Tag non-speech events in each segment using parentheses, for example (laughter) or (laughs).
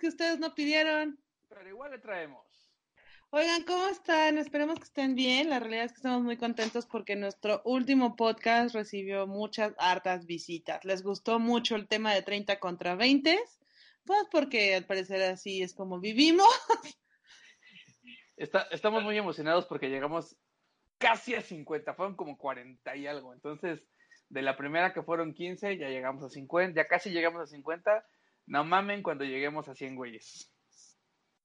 que ustedes no pidieron. Pero igual le traemos. Oigan, ¿cómo están? Esperemos que estén bien. La realidad es que estamos muy contentos porque nuestro último podcast recibió muchas hartas visitas. Les gustó mucho el tema de 30 contra 20, pues porque al parecer así es como vivimos. Está, estamos muy emocionados porque llegamos casi a 50, fueron como 40 y algo. Entonces, de la primera que fueron 15, ya llegamos a 50, ya casi llegamos a 50. No mamen cuando lleguemos a 100 güeyes.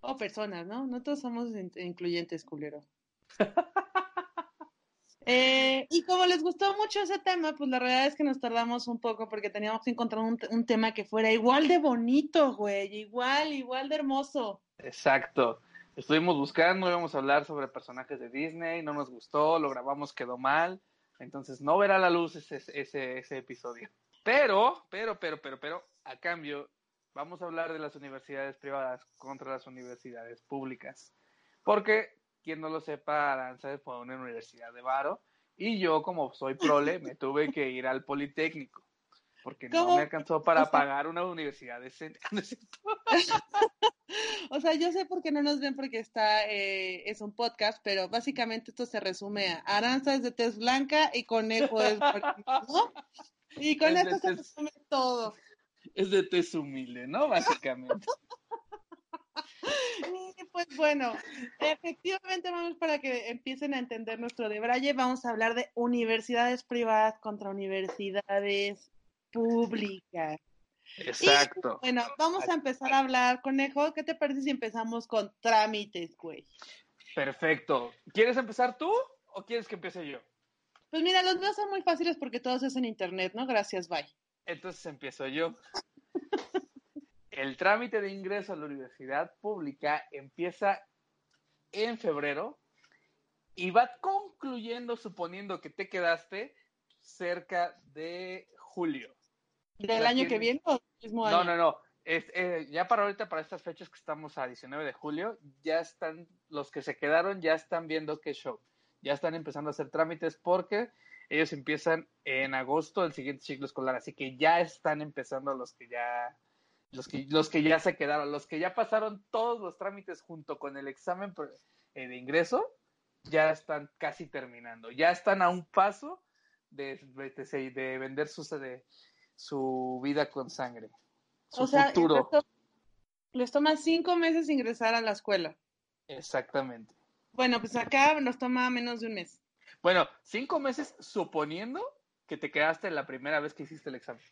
O personas, ¿no? No todos somos incluyentes, culero. (laughs) eh, y como les gustó mucho ese tema, pues la realidad es que nos tardamos un poco porque teníamos que encontrar un, un tema que fuera igual de bonito, güey, igual, igual de hermoso. Exacto. Estuvimos buscando, íbamos a hablar sobre personajes de Disney, no nos gustó, lo grabamos, quedó mal, entonces no verá la luz ese, ese, ese episodio. Pero, pero, pero, pero, pero, a cambio, vamos a hablar de las universidades privadas contra las universidades públicas. Porque, quien no lo sepa, Aranza fue a una universidad de Varo y yo, como soy prole, me (laughs) tuve que ir al Politécnico. Porque no me alcanzó para pagar una universidad decente. (laughs) o sea, yo sé por qué no nos ven porque está, eh, es un podcast, pero básicamente esto se resume a Aranza es de tez blanca y Conejo es (laughs) ¿no? Y con esto se resume todo. Es de tez humilde, ¿no? Básicamente. (laughs) pues bueno, efectivamente vamos para que empiecen a entender nuestro debraye. Vamos a hablar de universidades privadas contra universidades públicas. Exacto. bueno, vamos a empezar a hablar, Conejo. ¿Qué te parece si empezamos con trámites, güey? Perfecto. ¿Quieres empezar tú o quieres que empiece yo? Pues mira, los dos son muy fáciles porque todos es en internet, ¿no? Gracias, bye. Entonces empiezo yo. El trámite de ingreso a la universidad pública empieza en febrero y va concluyendo, suponiendo que te quedaste, cerca de julio. ¿Del año que viene o mismo año? No, no, no. Es, eh, ya para ahorita, para estas fechas que estamos a 19 de julio, ya están, los que se quedaron ya están viendo qué show. Ya están empezando a hacer trámites porque ellos empiezan en agosto del siguiente ciclo escolar, así que ya están empezando los que ya, los que, los que ya se quedaron, los que ya pasaron todos los trámites junto con el examen eh, de ingreso, ya están casi terminando, ya están a un paso de, de, de vender sus, de, su vida con sangre, su o sea, futuro. Les, toma cinco meses ingresar a la escuela. Exactamente. Bueno, pues acá nos toma menos de un mes. Bueno, cinco meses suponiendo que te quedaste la primera vez que hiciste el examen.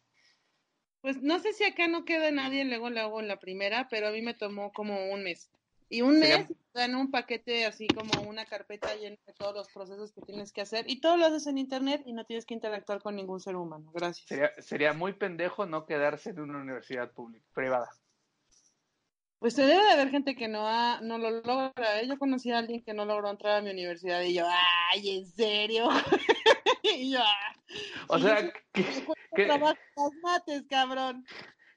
Pues no sé si acá no queda nadie, luego lo hago en la primera, pero a mí me tomó como un mes. Y un mes dan un paquete así como una carpeta llena de todos los procesos que tienes que hacer y todo lo haces en internet y no tienes que interactuar con ningún ser humano. Gracias. Sería, sería muy pendejo no quedarse en una universidad pública, privada. Pues se debe de haber gente que no ha, no lo logra. ¿eh? Yo conocí a alguien que no logró entrar a mi universidad y yo, ay, ¿en serio? (laughs) y yo, ah". O sea, que, que... mates, cabrón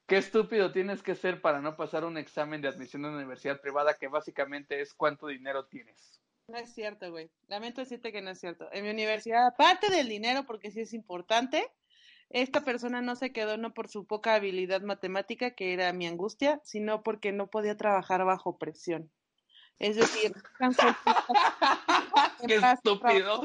qué estúpido tienes que ser para no pasar un examen de admisión a una universidad privada que básicamente es cuánto dinero tienes. No es cierto, güey. Lamento decirte que no es cierto. En mi universidad, aparte del dinero, porque sí es importante, esta persona no se quedó no por su poca habilidad matemática, que era mi angustia, sino porque no podía trabajar bajo presión. Es decir, (laughs) qué estúpido.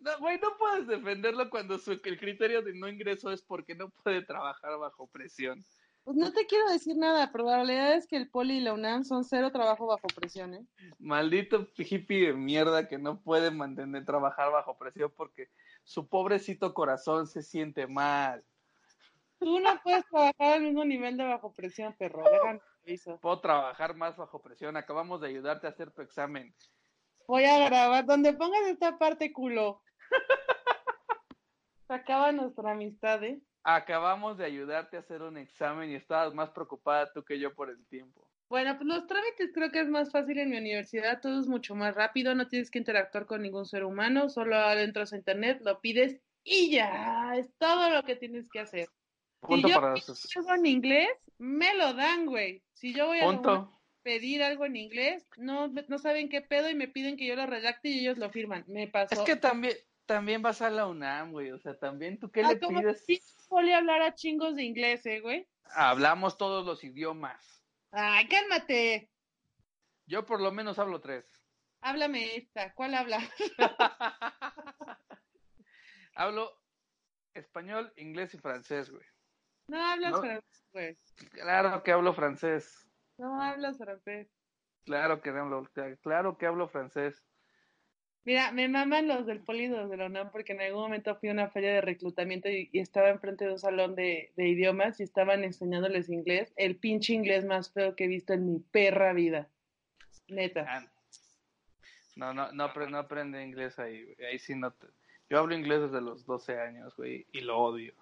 No, güey, no puedes defenderlo cuando su, el criterio de no ingreso es porque no puede trabajar bajo presión. Pues no te quiero decir nada, probabilidad es que el poli y la UNAM son cero trabajo bajo presión, ¿eh? Maldito hippie de mierda que no puede mantener trabajar bajo presión porque su pobrecito corazón se siente mal. Tú no puedes trabajar al mismo nivel de bajo presión, perro. Déjame Puedo trabajar más bajo presión. Acabamos de ayudarte a hacer tu examen. Voy a grabar. Donde pongas esta parte, culo. (laughs) Se acaba nuestra amistad, ¿eh? Acabamos de ayudarte a hacer un examen y estabas más preocupada tú que yo por el tiempo. Bueno, pues los trámites creo que es más fácil en mi universidad, todo es mucho más rápido, no tienes que interactuar con ningún ser humano, solo entras a internet, lo pides y ya, es todo lo que tienes que hacer. Punto si yo para algo en inglés, me lo dan, güey. Si yo voy a pedir algo en inglés, no, no saben qué pedo y me piden que yo lo redacte y ellos lo firman. Me pasó. Es que también, también vas a la UNAM, güey. O sea, también tú qué le pides. Sí, a hablar a chingos de inglés, ¿eh, güey. Hablamos todos los idiomas. Ay, cálmate. Yo por lo menos hablo tres. Háblame esta. ¿Cuál habla? (laughs) hablo español, inglés y francés, güey. No hablas francés, güey. Claro que hablo francés. No hablas francés. Claro que hablo, claro que hablo francés. Mira, me maman los del poli de la UNAM porque en algún momento fui a una feria de reclutamiento y, estaba enfrente de un salón de, idiomas y estaban enseñándoles inglés, el pinche inglés más feo que he visto en mi perra vida. Neta. Ah, no, no, no, no aprende inglés ahí, güey. Ahí sí no te... Yo hablo inglés desde los 12 años, güey, y lo odio.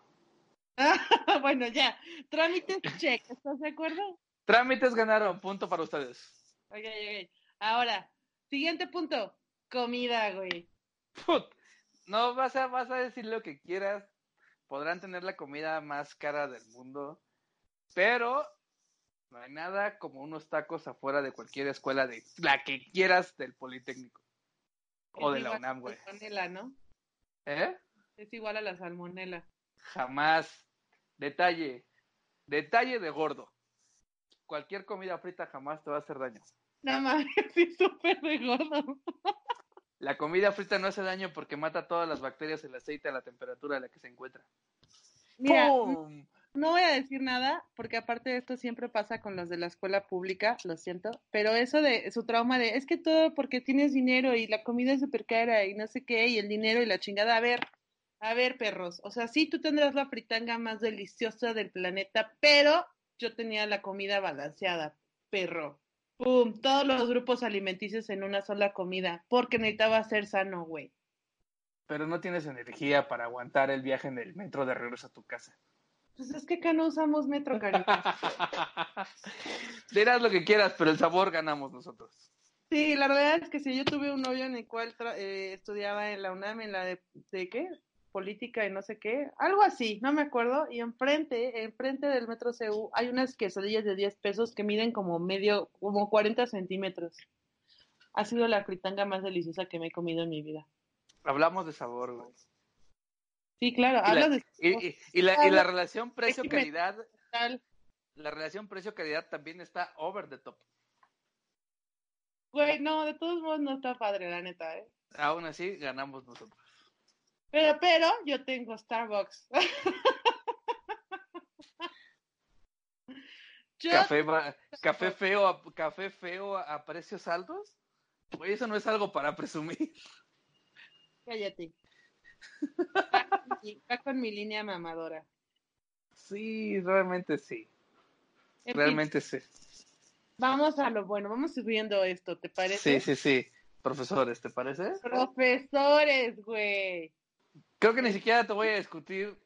(laughs) bueno, ya. Trámites check, ¿estás de acuerdo? Trámites ganaron, punto para ustedes. Ok, ok. Ahora, siguiente punto comida, güey. No, vas a, vas a decir lo que quieras. Podrán tener la comida más cara del mundo. Pero no hay nada como unos tacos afuera de cualquier escuela de la que quieras del Politécnico. O de la UNAM, güey. Salmonela, ¿no? ¿Eh? Es igual a la salmonela. Jamás. Detalle. Detalle de gordo. Cualquier comida frita jamás te va a hacer daño. No mames, (laughs) sí, súper de gordo. La comida frita no hace daño porque mata todas las bacterias el aceite a la temperatura a la que se encuentra. Mira, no voy a decir nada porque aparte de esto siempre pasa con los de la escuela pública, lo siento, pero eso de su trauma de es que todo porque tienes dinero y la comida es súper cara y no sé qué y el dinero y la chingada, a ver, a ver perros, o sea, sí tú tendrás la fritanga más deliciosa del planeta, pero yo tenía la comida balanceada, perro. Pum, todos los grupos alimenticios en una sola comida, porque necesitaba ser sano, güey. Pero no tienes energía para aguantar el viaje en el metro de regreso a tu casa. Pues es que acá no usamos metro, cariño. (laughs) Dirás lo que quieras, pero el sabor ganamos nosotros. Sí, la verdad es que si yo tuve un novio en el cual eh, estudiaba en la UNAM, en la de, ¿de qué? Política y no sé qué, algo así, no me acuerdo, y enfrente, enfrente del metro CU hay unas quesadillas de 10 pesos que miden como medio, como 40 centímetros. Ha sido la fritanga más deliciosa que me he comido en mi vida. Hablamos de sabor, güey. Sí, claro, y la, de Y, la, y la relación precio-calidad, la relación precio-calidad también está over the top. Güey, no, de todos modos no está padre, la neta, ¿eh? Aún así, ganamos nosotros. Pero, pero yo tengo Starbucks. (laughs) café, café feo, a, café feo a, precios altos. eso no es algo para presumir. Cállate. (laughs) Está con mi línea mamadora. Sí, realmente sí. realmente sí. Vamos a lo bueno, vamos subiendo esto, ¿te parece? Sí, sí, sí. Profesores, ¿te parece? Profesores, güey. Creo que ni siquiera te voy a discutir.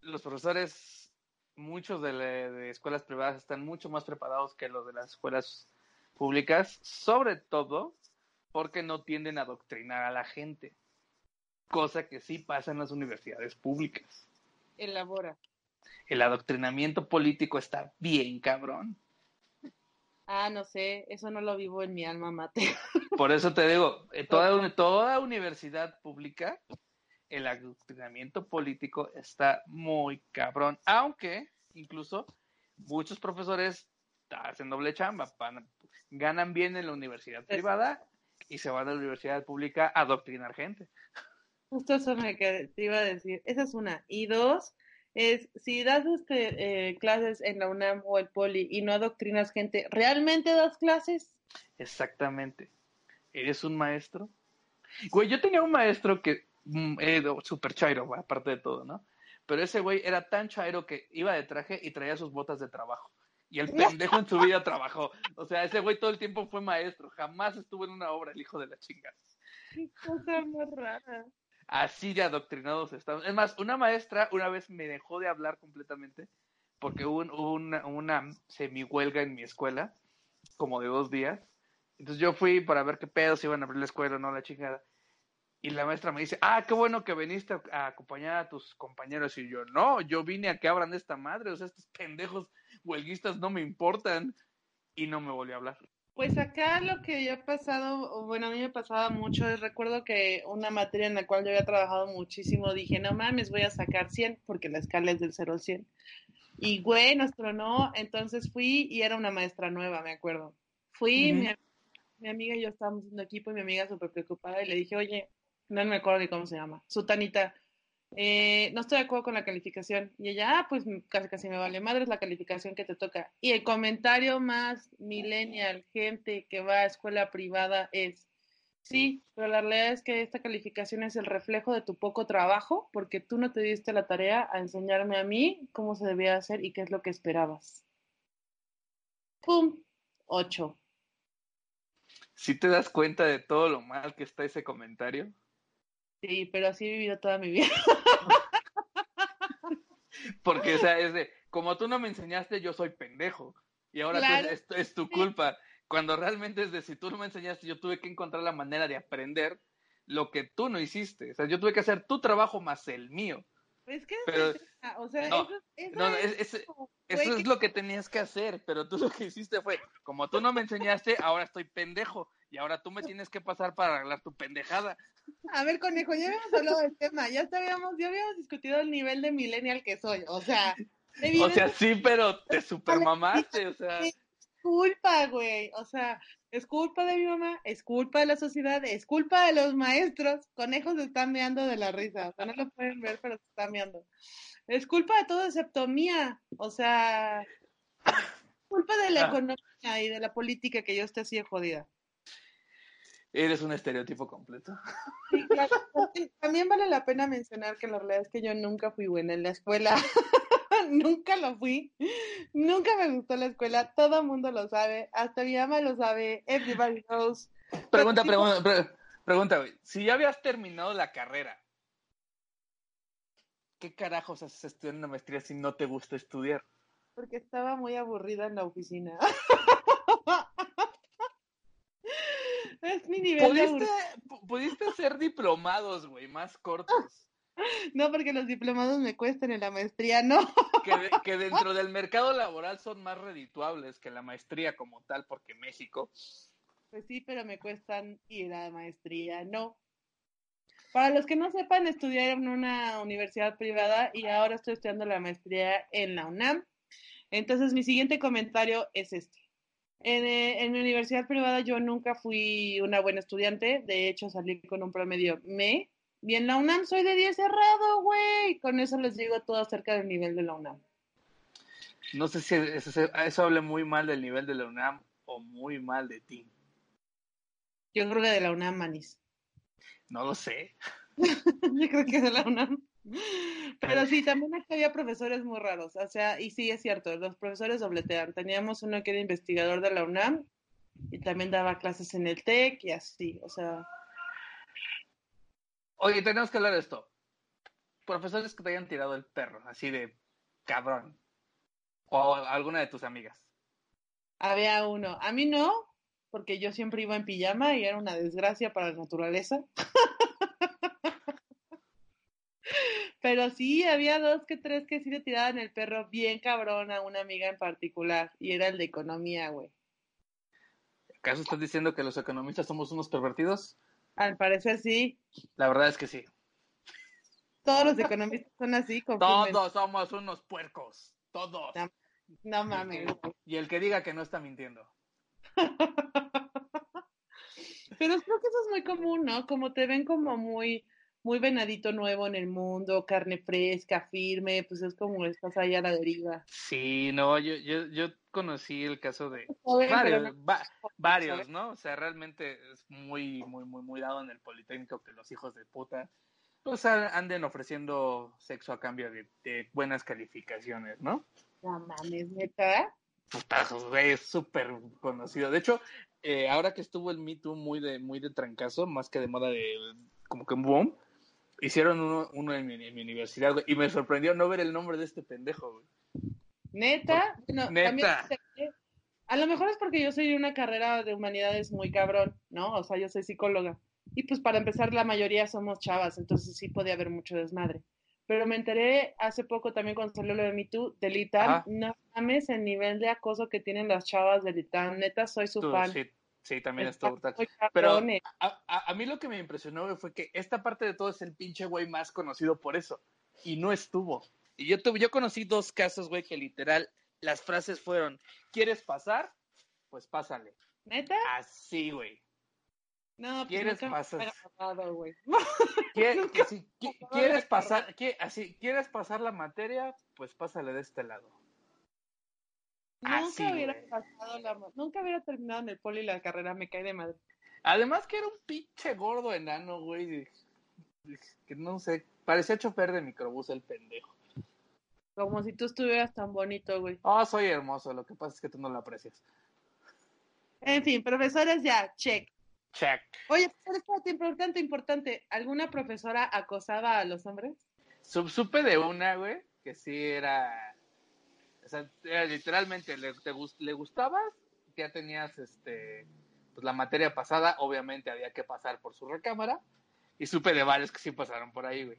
Los profesores, muchos de, escuelas privadas están mucho más preparados que los de las escuelas públicas, sobre todo porque no tienden a adoctrinar a la gente, cosa que sí pasa en las universidades públicas. Elabora. El adoctrinamiento político está bien cabrón. Ah, no sé, eso no lo vivo en mi alma mate. Por eso te digo, eh, toda, toda universidad pública el adoctrinamiento político está muy cabrón, aunque incluso muchos profesores hacen doble chamba, ganan bien en la universidad privada y se van a la universidad pública a adoctrinar gente. Justo eso me te iba a decir. Esa es una. Y dos, es si das este, eh, clases en la UNAM o el Poli y no adoctrinas gente, ¿realmente das clases? Exactamente. ¿Eres un maestro? Güey, yo tenía un maestro que eh, super chairo, aparte de todo, ¿no? Pero ese güey era tan chairo que iba de traje y traía sus botas de trabajo. Y el (laughs) pendejo en su vida trabajó. O sea, ese güey todo el tiempo fue maestro. Jamás estuvo en una obra, el hijo de la chingada. Qué cosa más rara. Así de adoctrinados estamos. Es más, una maestra una vez me dejó de hablar completamente porque hubo, una, una semi-huelga en mi escuela, como de dos días. Entonces yo fui para ver qué pedos iban a abrir la escuela o no, la chingada. Y la maestra me dice, ah, qué bueno que viniste a acompañar a tus compañeros. Y yo, no, yo vine a que abran esta madre. O sea, estos pendejos huelguistas no me importan. Y no me volvió a hablar. Pues acá lo que yo he pasado, bueno, a mí me pasaba mucho, es recuerdo que una materia en la cual yo había trabajado muchísimo, dije, no mames, voy a sacar 100, porque la escala es del 0 al 100. Y güey, nos tronó, entonces fui y era una maestra nueva, me acuerdo. Fui, mi, mi, amiga y yo estábamos en equipo y mi amiga súper preocupada y le dije, oye, no me acuerdo ni cómo se llama, Sutanita, eh, no estoy de acuerdo con la calificación. Y ella, ah, pues casi casi me vale madre, es la calificación que te toca. Y el comentario más millennial, gente que va a escuela privada, es, sí, pero la realidad es que esta calificación es el reflejo de tu poco trabajo, porque tú no te diste la tarea a enseñarme a mí cómo se debía hacer y qué es lo que esperabas. ¡Pum! Ocho. ¿Sí te das cuenta de todo lo mal que está ese comentario? Sí, pero así he vivido toda mi vida. (laughs) Porque, o sea, es de, como tú no me enseñaste, yo soy pendejo. Y ahora es, tu culpa. Cuando realmente es de, si tú no me enseñaste, yo tuve que encontrar la manera de aprender lo que tú no hiciste. O sea, yo tuve que hacer tu trabajo más el mío. Es que, pero, o sea, eso, es, eso es lo que tenías que hacer, pero tú (laughs) lo que hiciste fue, como tú no me enseñaste, ahora estoy pendejo y ahora tú me (laughs) tienes que pasar para arreglar tu pendejada. A ver, conejo, ya habíamos hablado del tema, ya sabíamos, ya habíamos discutido el nivel de millennial que soy, o sea. O sea, sí, pero te (laughs) supermamaste, o sea. Es culpa, güey, o sea, es culpa de mi mamá, es culpa de la sociedad, es culpa de los maestros. Conejos se están meando de la risa, o sea, no lo pueden ver, pero se están meando. Es culpa de todo excepto mía, o sea, culpa de la ah. economía y de la política que yo esté así de jodida. Eres un estereotipo completo. Sí, claro. También vale la pena mencionar que la realidad es que yo nunca fui buena en la escuela. (laughs) (laughs) nunca lo fui. Nunca me gustó la escuela. Todo el mundo lo sabe. Hasta mi mamá lo sabe. Everybody knows. Pregunta, pregunta, pregunta, güey. Si ya habías terminado la carrera, ¿qué carajos haces estudiando una maestría si no te gusta estudiar? Porque estaba muy aburrida en la oficina. (laughs) Es mi nivel ¿Pudiste, pudiste hacer diplomados, güey, más cortos. (laughs) No, porque los diplomados me cuestan en la maestría, no. (laughs) Que, dentro del mercado laboral son más redituables que la maestría como tal, porque México. Pues sí, pero me cuestan y la maestría no. Para los que no sepan, estudiar en una universidad privada y ahora estoy estudiando la maestría en la UNAM. Entonces, mi siguiente comentario es este. En, eh, en, mi universidad privada yo nunca fui una buena estudiante, de hecho salí con un promedio me. Y en la UNAM soy de 10 cerrado, güey. Con eso les digo todo acerca del nivel de la UNAM. No sé si eso, eso hable muy mal del nivel de la UNAM o muy mal de ti. Yo creo que de la UNAM, Manis. No lo sé. (laughs) yo creo que de la UNAM. Pero sí, también había profesores muy raros, o sea, y sí es cierto, los profesores dobletean. Teníamos uno que era investigador de la UNAM y también daba clases en el TEC y así, o sea. Oye, tenemos que hablar de esto. Profesores que te hayan tirado el perro, así de cabrón. O alguna de tus amigas. Había uno. A mí no, porque yo siempre iba en pijama y era una desgracia para la naturaleza. (laughs) Pero sí, había dos que tres que sí le tiraban el perro bien cabrón a una amiga en particular, y era el de economía, güey. ¿Acaso estás diciendo que los economistas somos unos pervertidos? Al parecer sí. La verdad es que sí. Todos los economistas son así. Todos somos unos puercos. Todos. No, mames. Y el que diga que no está mintiendo. (laughs) Pero creo que eso es muy común, ¿no? Como te ven como muy muy venadito nuevo en el mundo, carne fresca, firme, pues es como estás ahí a la deriva. Sí, no, yo, yo, yo conocí el caso de varios, varios, ¿no? O sea, realmente es muy, muy, muy, muy dado en el Politécnico que los hijos de puta pues anden ofreciendo sexo a cambio de, buenas calificaciones, ¿no? No mames, neta. Putazos, güey, es súper conocido. De hecho, eh, ahora que estuvo el Me Too muy de, muy de trancazo, más que de moda de como que un boom, Hicieron uno, uno en, mi, universidad, y me sorprendió no ver el nombre de este pendejo, güey. ¿Neta? Neta. a lo mejor es porque yo soy una carrera de humanidades muy cabrón, ¿no? O sea, yo soy psicóloga. Y pues para empezar, la mayoría somos chavas, entonces sí podía haber mucho desmadre. Pero me enteré hace poco también cuando salió lo de Me Too, del ITAM. No mames el nivel de acoso que tienen las chavas del ITAM. Neta, soy su fan. Sí, también estuvo Pero a, a, mí lo que me impresionó fue que esta parte de todo es el pinche güey más conocido por eso. Y no estuvo. Y yo, tuve, yo conocí dos casos, güey, que literal las frases fueron, ¿quieres pasar? Pues pásale. ¿Neta? Así, güey. No, pues ¿Quieres pasar? hubiera pasado, güey. (laughs) ¿Quie- Nunca que si ¿Quieres pasar, así, ¿quieres pasar la materia? Pues pásale de este lado. Nunca hubiera güey. pasado la... Nunca hubiera terminado en el poli la carrera, me cae de madre. Además que era un pinche gordo enano, güey. Que no sé, parecía chofer de microbús el pendejo. Como si tú estuvieras tan bonito, güey. Oh, soy hermoso, lo que pasa es que tú no lo aprecias. En fin, profesores ya, check. Check. Oye, espérate, importante, importante. ¿Alguna profesora acosaba a los hombres? Sub- supe de una, güey, que sí era. Sea, era literalmente, le, te le gustabas, ya tenías este pues la materia pasada, obviamente había que pasar por su recámara. Y supe de varios que sí pasaron por ahí, güey.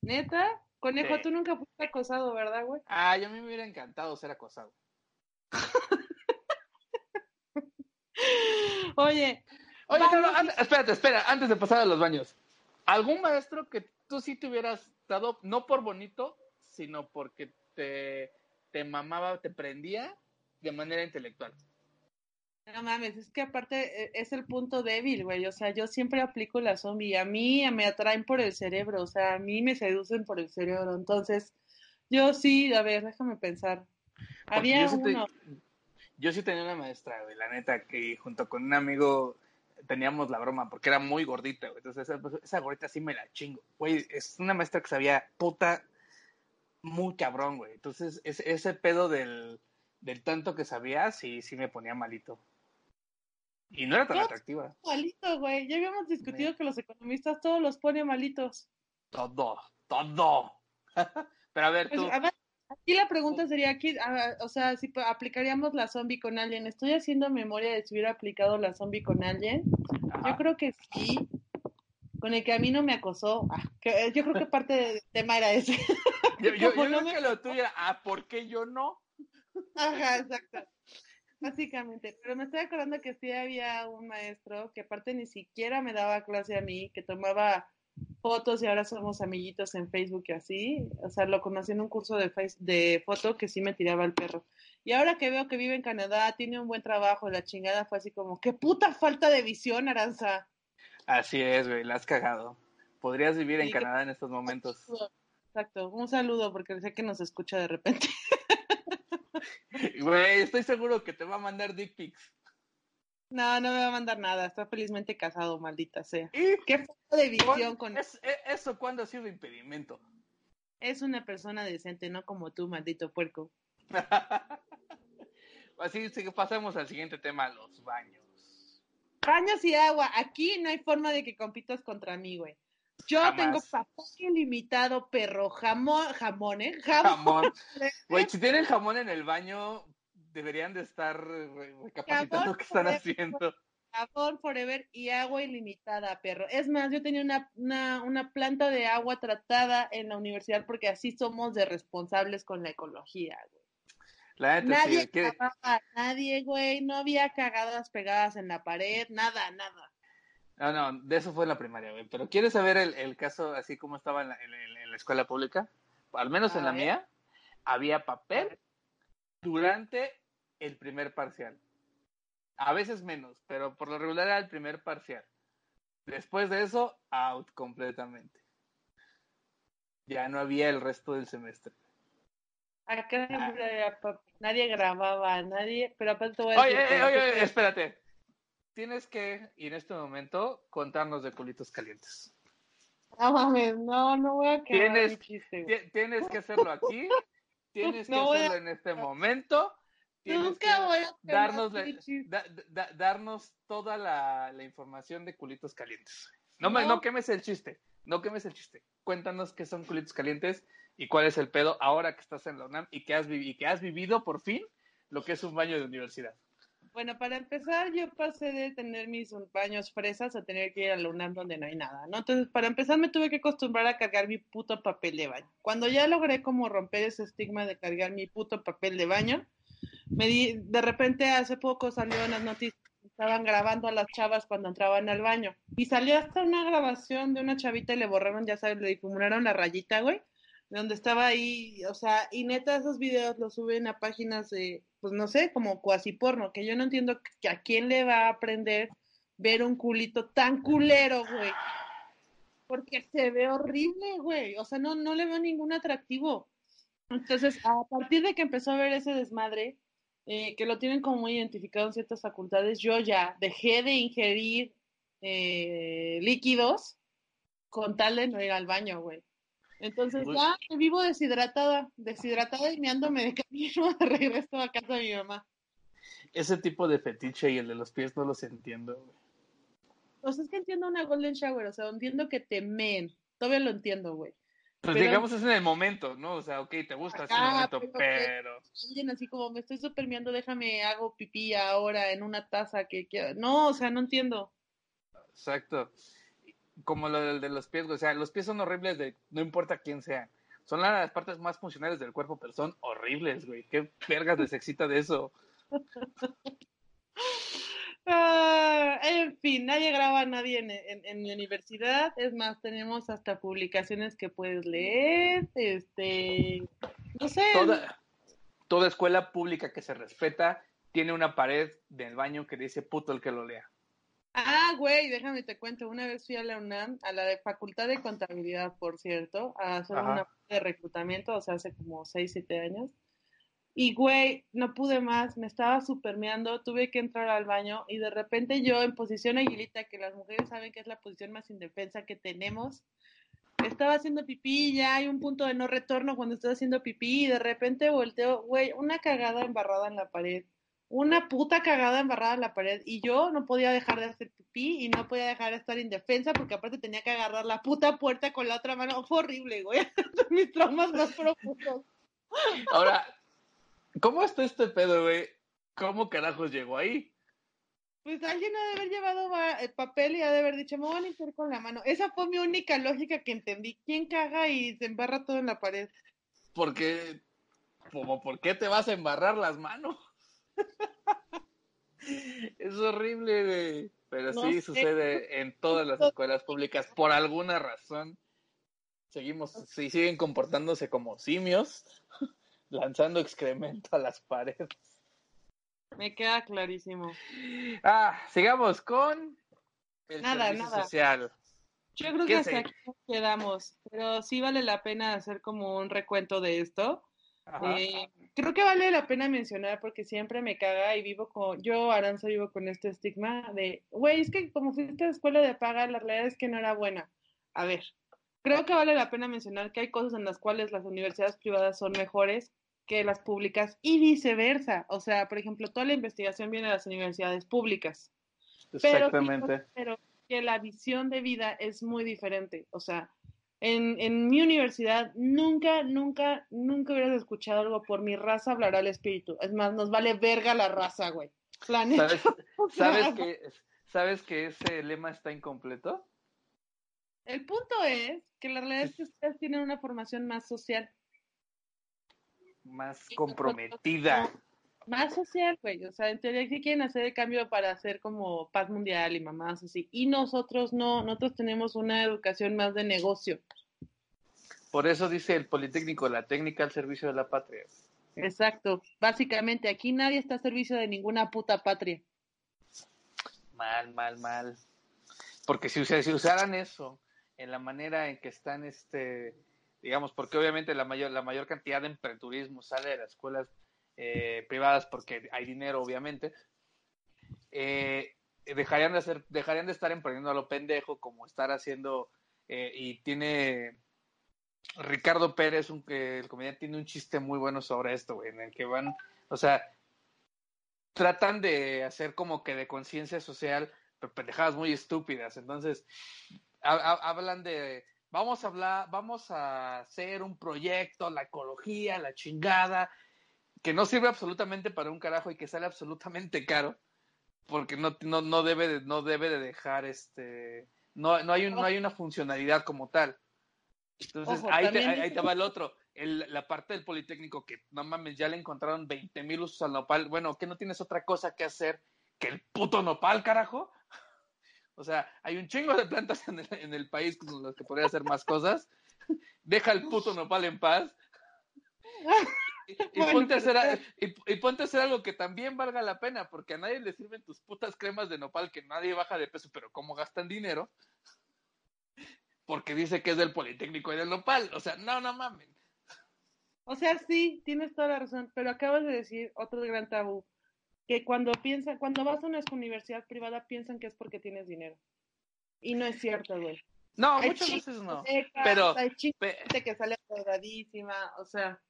¿Neta? Conejo, Sí. tú nunca fuiste acosado, ¿verdad, güey? Ah, yo a mí me hubiera encantado ser acosado. (laughs) Oye, Oye, no, espérate, espera, antes de pasar a los baños. ¿Algún maestro que tú sí te hubieras dado, no por bonito, sino porque te, te mamaba, te prendía de manera intelectual? no mames, es que aparte eh, es el punto débil, güey. O sea, yo siempre aplico la zombie. A mí me atraen por el cerebro, o sea, a mí me seducen por el cerebro. Entonces, yo sí, a ver, déjame pensar. Porque Había yo sí te- uno. yo sí tenía una maestra, güey, la neta, que junto con un amigo teníamos la broma, porque era muy gordita, güey. Entonces, esa, esa gordita sí me la chingo. Güey, es una maestra que sabía puta muy cabrón, güey. Entonces, ese, ese pedo del, del tanto que sabía, sí, sí me ponía malito. Y no era tan atractiva. Malito, güey. Ya habíamos discutido que los economistas todos los ponen malitos. Todo, todo. (laughs) Pero a ver, Pues, tú. a ver, aquí la pregunta sería aquí, o sea, si aplicaríamos la zombie con alguien. Estoy haciendo memoria de si hubiera aplicado la zombie con alguien. Ajá. Yo creo que sí. Con el que a mí no me acosó. Ah, que- yo creo que parte del tema era ese. (laughs) (laughs) Yo, yo, yo no me- que lo tuyo era, ah, ¿por qué yo no? Ajá, exacto. Básicamente. Pero me estoy acordando que sí había un maestro que aparte ni siquiera me daba clase a mí, que tomaba fotos y ahora somos amiguitos en Facebook y así. O sea, lo conocí en un curso de, face, de foto que sí me tiraba el perro. Y ahora que veo que vive en Canadá, tiene un buen trabajo, la chingada fue así como, qué puta falta de visión, Aranza. Así es, güey, la has cagado. Podrías vivir en Sí, Canadá en estos momentos. Exacto, un saludo porque sé que nos escucha de repente. (laughs) Güey, estoy seguro que te va a mandar dick pics. No, no me va a mandar nada, está felizmente casado, maldita sea. ¿Y Qué falta de visión con... es- e- eso cuándo ha sido impedimento? Es una persona decente, no como tú, maldito puerco. (laughs) Así que pasamos al siguiente tema, los baños. Baños y agua. Aquí no hay forma de que compitas contra mí, güey. Yo Jamás. tengo papel ilimitado, perro. Jamón, jamón, ¿eh? Jamón. Jamón. (laughs) Güey, si tienen jamón en el baño, deberían de estar re- recapacitando Jamón, qué están haciendo. Jabón forever y agua ilimitada, perro. Es más, yo tenía una, una, una planta de agua tratada en la universidad porque así somos de responsables con la ecología, güey. La neta, Nadie sí. ¿qué- cagaba nadie, güey. No había cagadas pegadas en la pared, nada, nada. No, no, de eso fue en la primaria, güey. Pero ¿quieres saber el, el caso así como estaba en la, en- en- en la escuela pública? Al menos en la ver. mía, había papel durante el primer parcial. A veces menos, pero por lo regular era el primer parcial. Después de eso, out completamente. Ya no había el resto del semestre. Acá pap- nadie grababa, nadie, pero aparte te voy a Oye, decir eh, que- oye, oye, espérate. Tienes que, y en este momento, contarnos de culitos calientes. No mames, no, no voy a quedar Tienes- chiste, Tienes que hacerlo aquí, tienes (laughs) que No voy a- hacerlo en este momento, tienes Nunca que voy a darnos, la- da- da- darnos toda la, la información de culitos calientes. No, me, No. no quemes el chiste, no quemes el chiste. Cuéntanos qué son culitos calientes y cuál es el pedo ahora que estás en la UNAM y que has, y que has vivido por fin lo que es un baño de universidad. Bueno, para empezar, yo pasé de tener mis baños fresas a tener que ir a la UNAM donde no hay nada, ¿no? Entonces, para empezar, me tuve que acostumbrar a cargar mi puto papel de baño. Cuando ya logré como romper ese estigma de cargar mi puto papel de baño, me di, de repente hace poco salió en las noticias estaban grabando a las chavas cuando entraban al baño. Y salió hasta una grabación de una chavita y le borraron, ya sabes, le difuminaron la rayita, güey. donde estaba ahí, o sea, y neta esos videos los suben a páginas de, pues no sé, como cuasi porno, que yo no entiendo que a quién le va a aprender ver un culito tan culero, güey. Porque se ve horrible, güey. O sea, no, no le veo ningún atractivo. Entonces, a partir de que empezó a ver ese desmadre, eh, que lo tienen como muy identificado en ciertas facultades, yo ya dejé de ingerir eh, líquidos con tal de no ir al baño, güey. Entonces pues ya vivo deshidratada, deshidratada y me ando de camino (laughs) de regreso a casa de mi mamá. Ese tipo de fetiche y el de los pies no los entiendo, güey. O sea, es que entiendo una golden shower, o sea, entiendo que te meen, todavía lo entiendo, güey. Pues digamos es en el momento, ¿no? O sea, ok, te gusta ese momento, pero... Alguien así como, me estoy supermeando, déjame, hago pipí ahora en una taza que... que... No, o sea, no entiendo. Exacto como lo del de los pies, o sea, los pies son horribles de no importa quién sea. Son las partes más funcionales del cuerpo, pero son horribles, güey. ¿Qué vergas les excita de eso? (laughs) Ah, en fin, nadie graba a nadie en, mi universidad. Es más, tenemos hasta publicaciones que puedes leer. Este, no sé. Toda, toda escuela pública que se respeta tiene una pared del baño que dice puto el que lo lea. Ah, güey, déjame te cuento. Una vez fui a la UNAM, a la de Facultad de Contabilidad, por cierto, a hacer una de reclutamiento, o sea, hace como 6, 7 años. Y, güey, no pude más, me estaba supermeando, tuve que entrar al baño y de repente yo en posición aguilita, que las mujeres saben que es la posición más indefensa que tenemos, estaba haciendo pipí ya hay un punto de no retorno cuando estoy haciendo pipí y de repente volteo, güey, una cagada embarrada en la pared una puta cagada embarrada en la pared y yo no podía dejar de hacer pipí y no podía dejar de estar indefensa porque aparte tenía que agarrar la puta puerta con la otra mano. Fue horrible, güey. (laughs) Mis traumas más profundos. Ahora, ¿cómo está este pedo, güey? ¿Cómo carajos llegó ahí? Pues alguien ha de haber llevado el papel y ha de haber dicho, me voy a limpiar con la mano. Esa fue mi única lógica que entendí. ¿Quién caga y se embarra todo en la pared? Porque, como, ¿por qué te vas a embarrar las manos? Es horrible, güey. Pero sí sucede en todas las escuelas públicas. Por alguna razón, seguimos, si siguen comportándose como simios, (laughs) lanzando excremento a las paredes. Me queda clarísimo. Ah, sigamos con el nada, servicio nada. social. Yo creo que hasta aquí quedamos, pero sí vale la pena hacer como un recuento de esto. Eh, creo que vale la pena mencionar porque siempre me caga y vivo con, yo Aranza vivo con este estigma de, güey, es que como fuiste a la escuela de paga, la realidad es que no era buena. A ver, creo que vale la pena mencionar que hay cosas en las cuales las universidades privadas son mejores que las públicas y viceversa. O sea, por ejemplo, toda la investigación viene de las universidades públicas. Exactamente. pero que la visión de vida es muy diferente. O sea, en, en, mi universidad nunca, nunca, nunca hubieras escuchado algo por mi raza hablará el espíritu. Es más, nos vale verga la raza, güey. ¿Sabes, (laughs) ¿sabes, que, ¿Sabes que ese lema está incompleto? El punto es que la realidad es que ustedes tienen una formación más social. Más comprometida más social, güey. O sea, en teoría sí quieren hacer el cambio para hacer como paz mundial y mamás así. Y nosotros no, nosotros tenemos una educación más de negocio. Por eso dice el Politécnico, la técnica al servicio de la patria. Exacto. Básicamente, aquí nadie está a servicio de ninguna puta patria. Mal, mal, mal. Porque si, si usaran eso en la manera en que están, este, digamos, porque obviamente la mayor, la mayor cantidad de emprendurismo sale de las escuelas eh, privadas porque hay dinero, obviamente, eh, dejarían de hacer, dejarían de estar emprendiendo a lo pendejo, como estar haciendo, eh, y tiene Ricardo Pérez, el comediante, tiene un chiste muy bueno sobre esto, en el que van, o sea, tratan de hacer como que de conciencia social, pero pendejadas muy estúpidas. Entonces, hablan de, vamos a hablar, vamos a hacer un proyecto, la ecología, la chingada, que no sirve absolutamente para un carajo y que sale absolutamente caro, porque no, no, no, debe, de, no debe de dejar este, no, no, hay no hay una funcionalidad como tal. Entonces, ahí, te, ahí, te, va el otro. El, la parte del Politécnico que, no mames, ya le encontraron 20 mil usos al nopal. Bueno, que no tienes otra cosa que hacer que el puto nopal, carajo. (laughs) O sea, hay un chingo de plantas en el, en el país con las que podría hacer más cosas. deja el puto nopal en paz. Y, ponte a hacer, y, ponte a hacer algo que también valga la pena, porque a nadie le sirven tus putas cremas de nopal que nadie baja de peso, pero ¿cómo gastan dinero? Porque dice que es del Politécnico y del nopal. O sea, no, no mames. O sea, sí, tienes toda la razón, pero acabas de decir otro gran tabú, que cuando piensan, cuando vas a una universidad privada piensan que es porque tienes dinero. Y no es cierto, güey. No, muchas veces no. pero hay gente que sale drogadísima, o sea.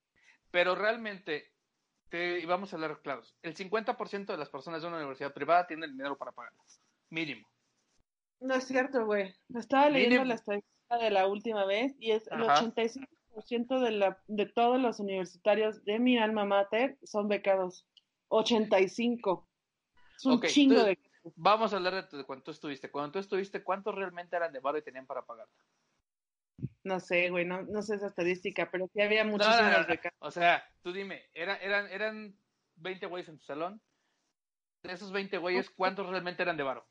Pero realmente, te, y vamos a hablar claros, el 50% de las personas de una universidad privada tienen dinero para pagarlas, mínimo. No es cierto, güey. Estaba leyendo la estadística de la última vez y es el 85% de, la, de todos los universitarios de mi alma mater son becados. 85. Es un chingo de Vamos a hablar de, cuánto estuviste. Cuando tú estuviste, ¿cuántos realmente eran de barro y tenían para pagar? No sé, güey, no, no sé esa estadística, pero sí había muchísimas becas. O sea, tú dime, ¿era, eran, ¿eran 20 güeyes en tu salón? De esos 20 güeyes, ¿cuántos realmente eran de barro?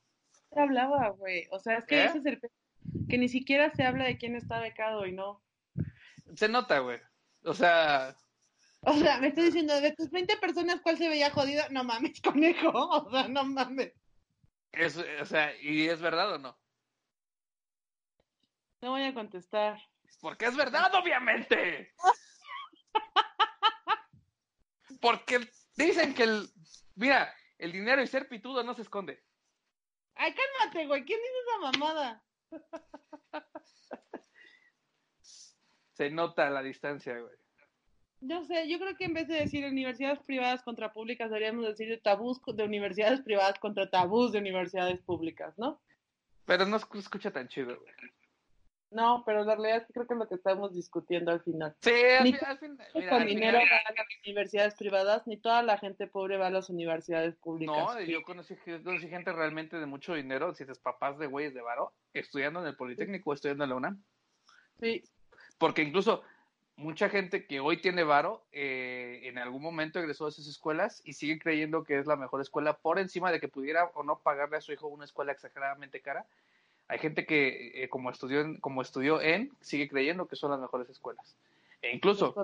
Se hablaba, güey. O sea, es que ¿Eh? ese es el... Que ni siquiera se habla de quién está becado y no. Se nota, güey. O sea, o sea, me estoy diciendo, de tus 20 personas, ¿cuál se veía jodida? No mames, (laughs) conejo. O sea, no mames. Es, o sea, ¿y es verdad o no? No voy a contestar. Porque es verdad, obviamente. (laughs) Porque dicen que el. Mira, el dinero y ser pitudo no se esconde. Ay, cálmate, güey. ¿Quién dice esa mamada? (laughs) Se nota la distancia, güey. No sé, yo creo que en vez de decir universidades privadas contra públicas, deberíamos decir tabús de universidades privadas contra tabús de universidades públicas, ¿no? Pero no escucha tan chido, güey. No, pero la realidad es que creo que es lo que estamos discutiendo al final. Sí, al, final. con dinero van a las universidades privadas, ni toda la gente pobre va a las universidades públicas. No, yo conocí, conocí gente realmente de mucho dinero, si eres papás de güeyes de varo, estudiando en el Politécnico o estudiando en la UNAM. Sí. Porque incluso mucha gente que hoy tiene varo, eh, en algún momento egresó a esas escuelas y sigue creyendo que es la mejor escuela por encima de que pudiera o no pagarle a su hijo una escuela exageradamente cara. Hay gente que, eh, como, estudió en, como estudió en, sigue creyendo que son las mejores escuelas. E incluso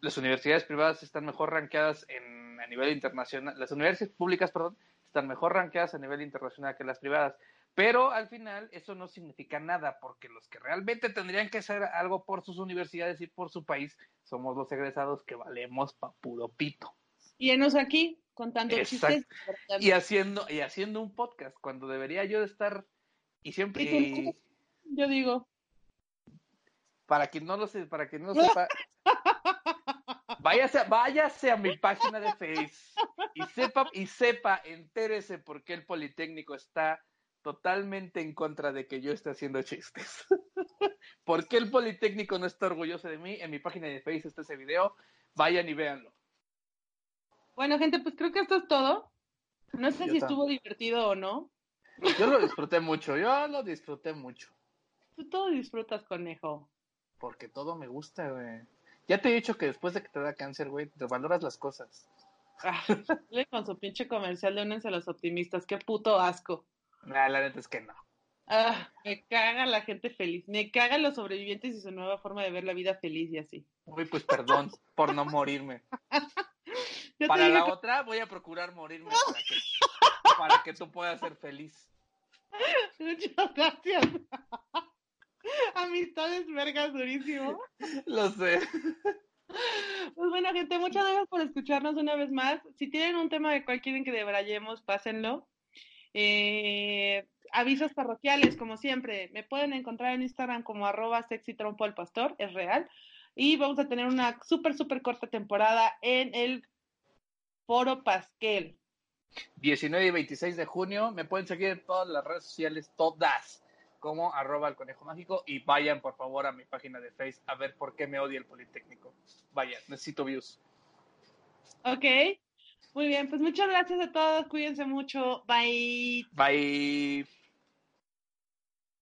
las universidades privadas están mejor rankeadas en, a nivel internacional, las universidades públicas, perdón, están mejor rankeadas a nivel internacional que las privadas. Pero al final eso no significa nada, porque los que realmente tendrían que hacer algo por sus universidades y por su país somos los egresados que valemos pa' puro pito. Y enos aquí contando chistes. Y haciendo, y haciendo un podcast, cuando debería yo estar y siempre... yo digo. Para quien no lo sé, para quien no lo (laughs) sepa, váyase, váyase a mi página de Face y sepa, y sepa, entérese por qué el Politécnico está totalmente en contra de que yo esté haciendo chistes. (laughs) ¿Por qué el Politécnico no está orgulloso de mí? En mi página de Facebook está ese video. Vayan y véanlo. Bueno, gente, pues creo que esto es todo. No sé si estuvo divertido o no. Yo lo disfruté mucho, yo lo disfruté mucho. Tú todo disfrutas, conejo. Porque todo me gusta, güey. Ya te he dicho que después de que te da cáncer, güey, te valoras las cosas. Ah, con su pinche comercial de únense a los optimistas, qué puto asco. la neta es que no. Ah, me caga la gente feliz. Me cagan los sobrevivientes y su nueva forma de ver la vida feliz y así. Uy, pues perdón por no morirme. (laughs) Para la otra voy a procurar morirme para que, para que tú puedas ser feliz. (laughs) Muchas gracias. (laughs) Amistades vergas durísimo. Lo sé. Pues bueno, gente, muchas gracias por escucharnos una vez más. Si tienen un tema de cual quieren que debrayemos, pásenlo. Eh, avisos parroquiales, como siempre, me pueden encontrar en Instagram como arroba sexy trompo el pastor, es real. Y vamos a tener una súper, súper corta temporada en el Foro Pasquel. 19 y 26 de junio. Me pueden seguir en todas las redes sociales, todas, como arroba el conejo mágico. Y vayan, por favor, a mi página de Facebook a ver por qué me odia el Politécnico. Vaya, necesito views. Ok. Muy bien, pues muchas gracias a todos. Cuídense mucho. Bye. Bye.